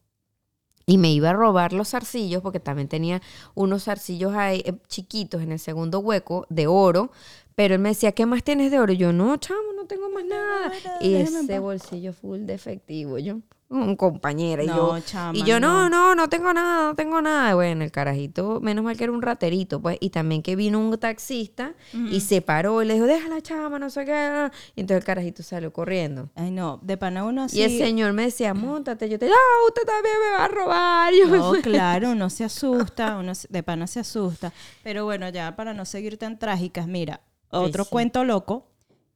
Y me iba a robar los zarcillos porque también tenía unos zarcillos ahí eh, chiquitos en el segundo hueco de oro. Pero él me decía, ¿qué más tienes de oro? Y yo, no, chamo, no tengo más nada. Y ese bolsillo full de efectivo. Yo, un compañera. Y No, yo, chama, y yo no, no. no, no tengo nada, no tengo nada. Bueno, el carajito, menos mal que era un raterito, pues. Y también que vino un taxista y se paró y le dijo, déjala, chama, no sé qué. Y entonces el carajito salió corriendo. Ay, no, de pana uno así. Y el señor me decía, montate. Yo te, ah, usted también me va a robar. Yo No, claro, uno se asusta, uno se- de pana se asusta. Pero bueno, ya para no seguir tan trágicas, mira, otro sí. cuento loco.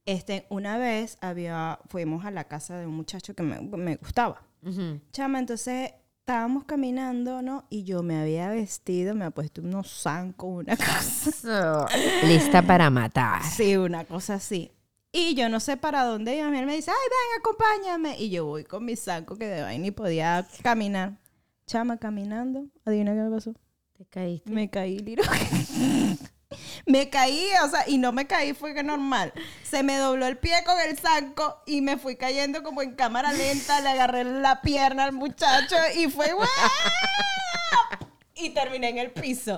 Este, una vez había, fuimos a la casa de un muchacho que me, me gustaba. Chama, entonces estábamos caminando, ¿no? Y yo me había vestido, me había puesto unos zancos, una cosa. Lista para matar. Sí, una cosa así. Y yo no sé para dónde iba. Él me dice, ay, ven, acompáñame. Y yo voy con mi saco que de vaina ni podía caminar. Chama, caminando. Adivina qué me pasó. Te caíste. Me caí, Liro. me caí, o sea, y no me caí, fue que normal. Se me dobló el pie con el saco y me fui cayendo como en cámara lenta. Le agarré la pierna al muchacho y fue. Y terminé en el piso.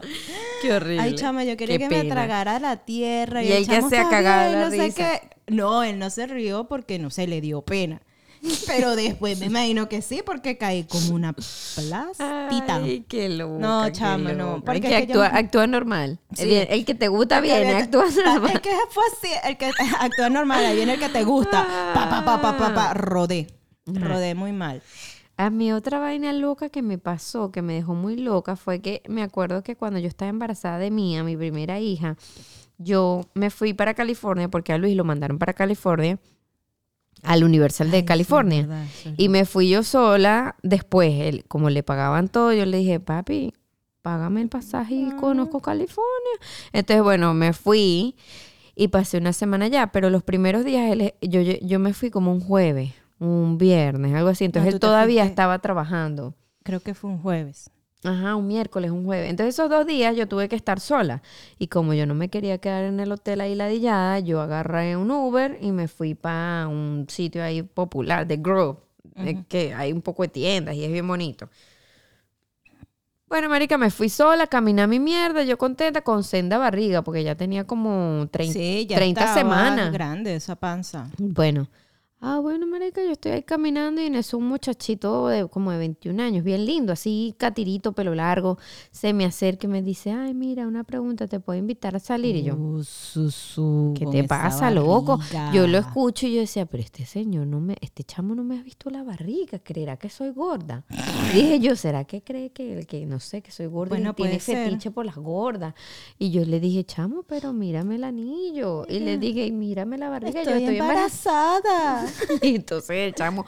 Qué horrible. Ay, chama, yo quería Qué que me pena. tragara la tierra. Y el ya chamo se ha cagado no sé qué. No, él no se rió porque no se le dio pena. Pero después me imagino que sí, porque caí como una plastita. Ay, qué loca. No, chama, no, porque que actúa, actúa normal. Sí. El, el que te gusta viene, actúa normal. Es que fue así, el que actúa normal, ahí viene el que te gusta. Pa, pa, pa, pa, pa, pa, rodé. Rodé muy mal. A mí otra vaina loca que me pasó, que me dejó muy loca, fue que me acuerdo que cuando yo estaba embarazada de Mía, mi primera hija, yo me fui para California porque a Luis lo mandaron para California, al Universal de Ay, sí, California. verdad, Y me fui yo sola después, él- como le pagaban todo, yo le dije, papi, págame el pasaje y conozco California. Entonces, bueno, me fui y pasé una semana allá, pero los primeros días él- yo, yo, yo me fui como un jueves, un viernes, algo así. Entonces tú él todavía fuiste- estaba trabajando. Creo que fue un jueves. Ajá, un miércoles, un jueves. Entonces esos dos días yo tuve que estar sola. Y como yo no me quería quedar en el hotel ahí ladillada, yo agarré un Uber y me fui para un sitio ahí popular, de Grove, que hay un poco de tiendas y es bien bonito. Bueno, marica, me fui sola, caminé a mi mierda, yo contenta, con senda barriga, porque ya tenía como 30, Sí, ya 30 estaba semanas. grande esa panza. Bueno. Ah, bueno, marica, yo estoy ahí caminando y en eso un muchachito de como de 21 años, bien lindo, así catirito, pelo largo, se me acerca y me dice, ay, mira, una pregunta, ¿te puedo invitar a salir? Y yo, Uh, susú, ¿qué con te pasa, loco? Yo lo escucho y yo decía, pero este señor no me, este chamo no me ha visto la barriga, creerá que soy gorda. Dije yo, ¿será que cree que, que no sé, que soy gorda Bueno, y tiene fetiche por las gordas? Y yo le dije, chamo, pero mírame el anillo. Y le dije, y mírame la barriga, Estoy, yo estoy embarazada. embarazada. Y entonces el chamo,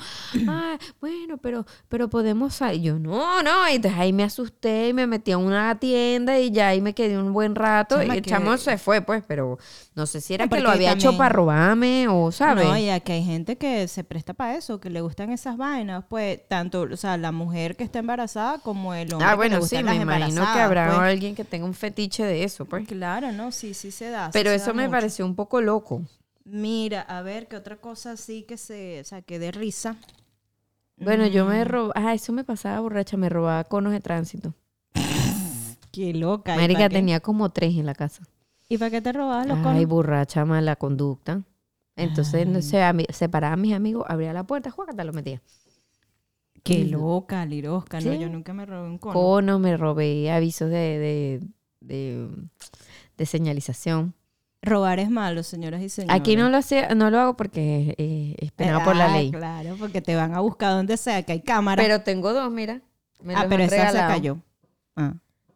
ah, bueno, pero, pero podemos salir. Yo, no, no. Y entonces ahí me asusté y me metí a una tienda y ya ahí me quedé un buen rato. Chama, y el que- chamo se fue, pues, pero no sé si era No, que lo había hecho para robarme o, ¿sabes? No, ya que hay gente que se presta para eso, que le gustan esas vainas, pues, tanto, o sea, la mujer que está embarazada como el hombre ah, que le bueno, sí, gustan me las imagino que habrá pues. alguien que tenga un fetiche de eso, pues. Claro, no, sí, sí se da. Pero eso me pareció un poco loco. Mira, a ver, qué otra cosa así que se, o sea, que de risa. Bueno, yo Mm. me robaba, ah, eso me pasaba borracha, me robaba conos de tránsito. Qué loca. ¿y Marica pa' qué? tenía como tres en la casa. ¿Y para qué te robabas los Ay, conos? borracha, mala conducta. Entonces, no sé, a mí- separaba a mis amigos, abría la puerta, juácata, lo metía. Qué loca, Lirosca, no, yo nunca me robé un cono. Conos, me robé avisos de, de, de, de señalización. Robar es malo, señoras y señores. Aquí no lo, hacía, no lo hago porque es, es penado por la Ah, ley. Claro, porque te van a buscar donde sea, que hay cámara. Pero tengo dos, mira. Me ah, los pero han esa se cayó. Ah.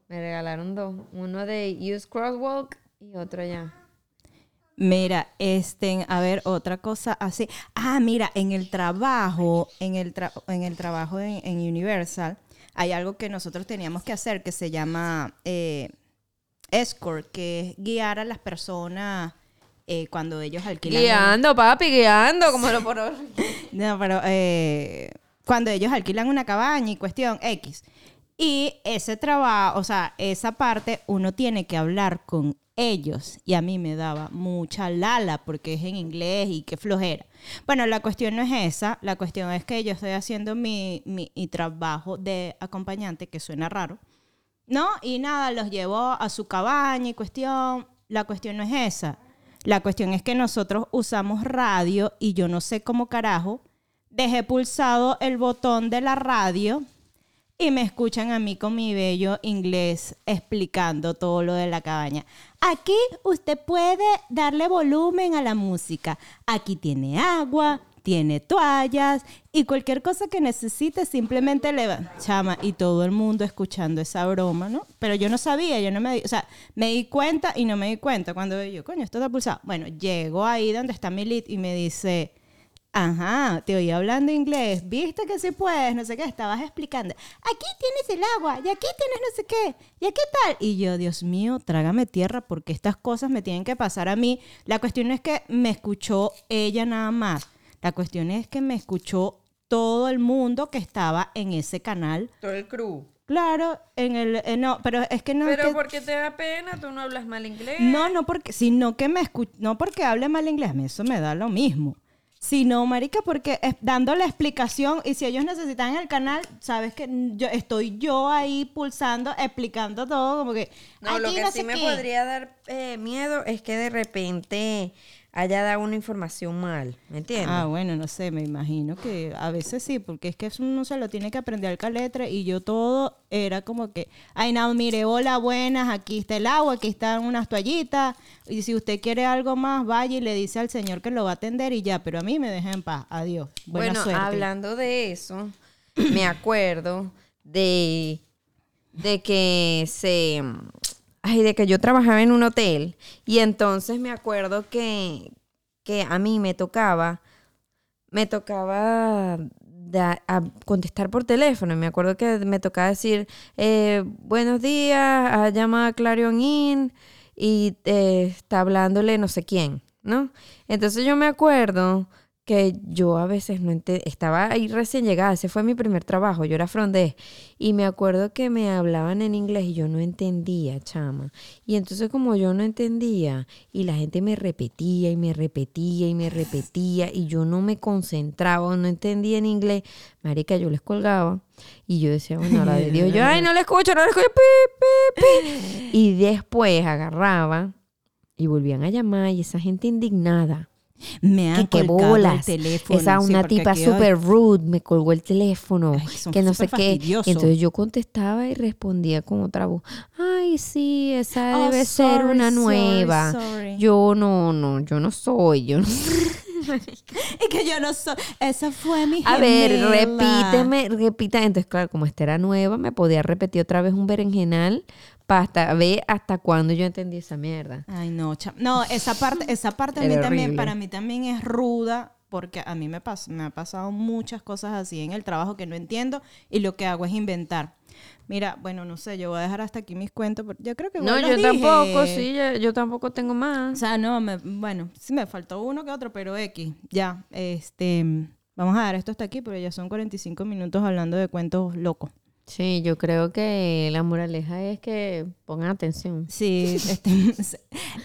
Me regalaron dos. Uno de Use Crosswalk y otro allá. Mira, este, a ver, otra cosa así. Ah, mira, en el trabajo, en el, tra- en el trabajo en, en Universal, hay algo que nosotros teníamos que hacer que se llama eh, escort, que es guiar a las personas eh, cuando ellos alquilan. una- Guiando, papi, guiando, como lo por No, pero eh, cuando ellos alquilan una cabaña y cuestión X. Y ese trabajo, o sea, esa parte, uno tiene que hablar con ellos. Y a mí me daba mucha lala porque es en inglés y qué flojera. Bueno, la cuestión no es esa. La cuestión es que yo estoy haciendo mi, mi, mi trabajo de acompañante, que suena raro. ¿No? Y nada, los llevo a su cabaña y cuestión. La cuestión no es esa. La cuestión es que nosotros usamos radio y yo no sé cómo carajo. Dejé pulsado el botón de la radio y me escuchan a mí con mi bello inglés explicando todo lo de la cabaña. Aquí usted puede darle volumen a la música. Aquí tiene agua, tiene toallas y cualquier cosa que necesite simplemente le va. Chama, y todo el mundo escuchando esa broma, ¿no? Pero yo no sabía, yo no me di, o sea, me di cuenta y no me di cuenta cuando yo, coño, esto está pulsado. Bueno, llego ahí donde está mi lead y me dice, Ajá, te oí hablando inglés, viste que sí puedes, no sé qué, estabas explicando. Aquí tienes el agua, y aquí tienes no sé qué, y aquí tal. Y yo, Dios mío, trágame tierra porque estas cosas me tienen que pasar a mí. La cuestión es que me escuchó ella nada más, la cuestión es que me escuchó todo el mundo que estaba en ese canal. Todo el crew. Claro, en el, eh, no, pero es que no Pero que- porque te da pena, tú no hablas mal inglés. no, no porque, sino que me no porque hable mal inglés, a mí eso me da lo mismo. Sino, marica, porque es dando la explicación y si ellos necesitan el canal, sabes que yo estoy yo ahí pulsando, explicando todo, como que No, lo que no sí me qué. podría dar eh, miedo es que de repente haya dado una información mal, ¿me entiendes? Ah, bueno, no sé, me imagino que a veces sí, porque es que eso uno se lo tiene que aprender al caletre y yo todo era como que, ay, no, mire, hola, buenas, aquí está el agua, aquí están unas toallitas y si usted quiere algo más, vaya y le dice al señor que lo va a atender y ya, pero a mí me deja en paz, adiós, buena bueno, suerte. hablando de eso, me acuerdo de, de que se... ay, de que yo trabajaba en un hotel y entonces me acuerdo que, que a mí me tocaba, me tocaba a contestar por teléfono. Me acuerdo que me tocaba decir, eh, buenos días, ha llamado Clarion Inn y eh, está hablándole no sé quién, ¿no? Entonces yo me acuerdo que yo a veces no ente- estaba ahí recién llegada, ese fue mi primer trabajo, yo era frondés, y me acuerdo que me hablaban en inglés y yo no entendía, chama. Y entonces como yo no entendía, y la gente me repetía y me repetía y me repetía, y yo no me concentraba, no entendía en inglés, marica, yo les colgaba, y yo decía, bueno, la de Dios, yo, ay, no le escucho, no le escucho. Y después agarraba y volvían a llamar, y esa gente indignada Me han que colgado el bolas. teléfono. Esa Sí, una tipa súper rude me colgó el teléfono, Ay, que no sé qué. Y entonces yo contestaba y respondía con otra voz. Ay, sí, esa Oh, debe ser una nueva. sorry. Yo no, no, yo no soy, yo no Es que yo no soy. Esa fue mi A ver, gemela. repíteme, repita. Entonces, claro, como esta era nueva, me podía repetir otra vez un berenjenal para hasta ver hasta cuándo yo entendí esa mierda. Ay, no, cha- no, esa parte, esa parte a mí también, para mí también es ruda, porque a mí me, pas- me ha pasado muchas cosas así en el trabajo que no entiendo y lo que hago es inventar. Mira, bueno, no sé, yo voy a dejar hasta aquí mis cuentos, porque yo creo que No, yo dije. tampoco, sí, yo, yo tampoco tengo O más. sea, no, me- bueno, sí me faltó uno que otro, pero X, ya, este, vamos a dar esto hasta aquí, pero ya son 45 minutos hablando de cuentos locos. Sí, yo creo que la moraleja es que pongan atención. Sí, estén,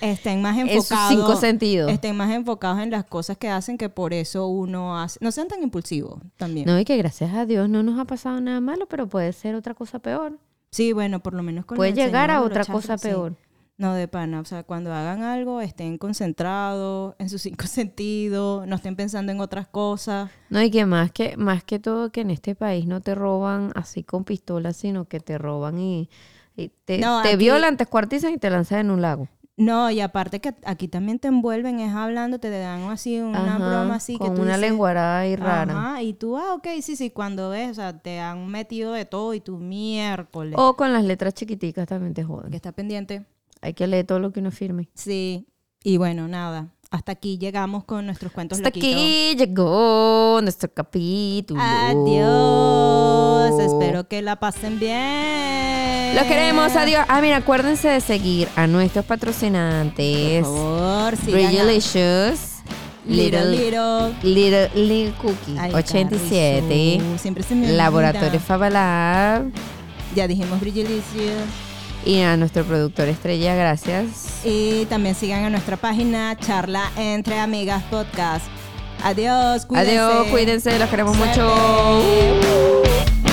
estén más enfocados. cinco sentidos. Estén más enfocados en las cosas que hacen que por eso uno hace. No sean tan impulsivos también. No, y que gracias a Dios no nos ha pasado nada malo, pero puede ser otra cosa peor. Sí, bueno, por lo menos con Puede llegar a otra cosa chakras, sí. No, de pana. O sea, cuando hagan algo, estén concentrados en sus cinco sentidos, no estén pensando en otras cosas. No, y que más que más que todo que en este país no te roban así con pistolas, sino que te roban y, y te, No, te aquí- violan, te escuartizan y te lanzan en un lago. No, y aparte que aquí también te envuelven, es hablando, te dan así una Ajá, broma así con que tú una dices, lenguarada ahí rara. Ajá, y tú, ah, ok, sí, sí, cuando ves, o sea, te han metido de todo y tú miércoles. O con las letras chiquiticas también te que joden. está pendiente. Hay que leer todo lo que uno firme. Sí. Y bueno, nada. Hasta aquí llegamos con nuestros cuentos Hasta loquitos. aquí llegó nuestro capítulo. Adiós. Espero que la pasen bien. Los queremos, adiós. Ah, mira, acuérdense de seguir a nuestros patrocinantes. Por favor, Bridgelicious, Little Little, Little. Little, Cookie Ay, 87, Carrizo, Siempre se me. Laboratorio Fabalab Ya dijimos Bridgelicio. Y a nuestro productor estrella, gracias. Y también sigan a nuestra página Charla Entre Amigas Podcast. Adiós, cuídense. Adiós, cuídense, los queremos Suerte. mucho.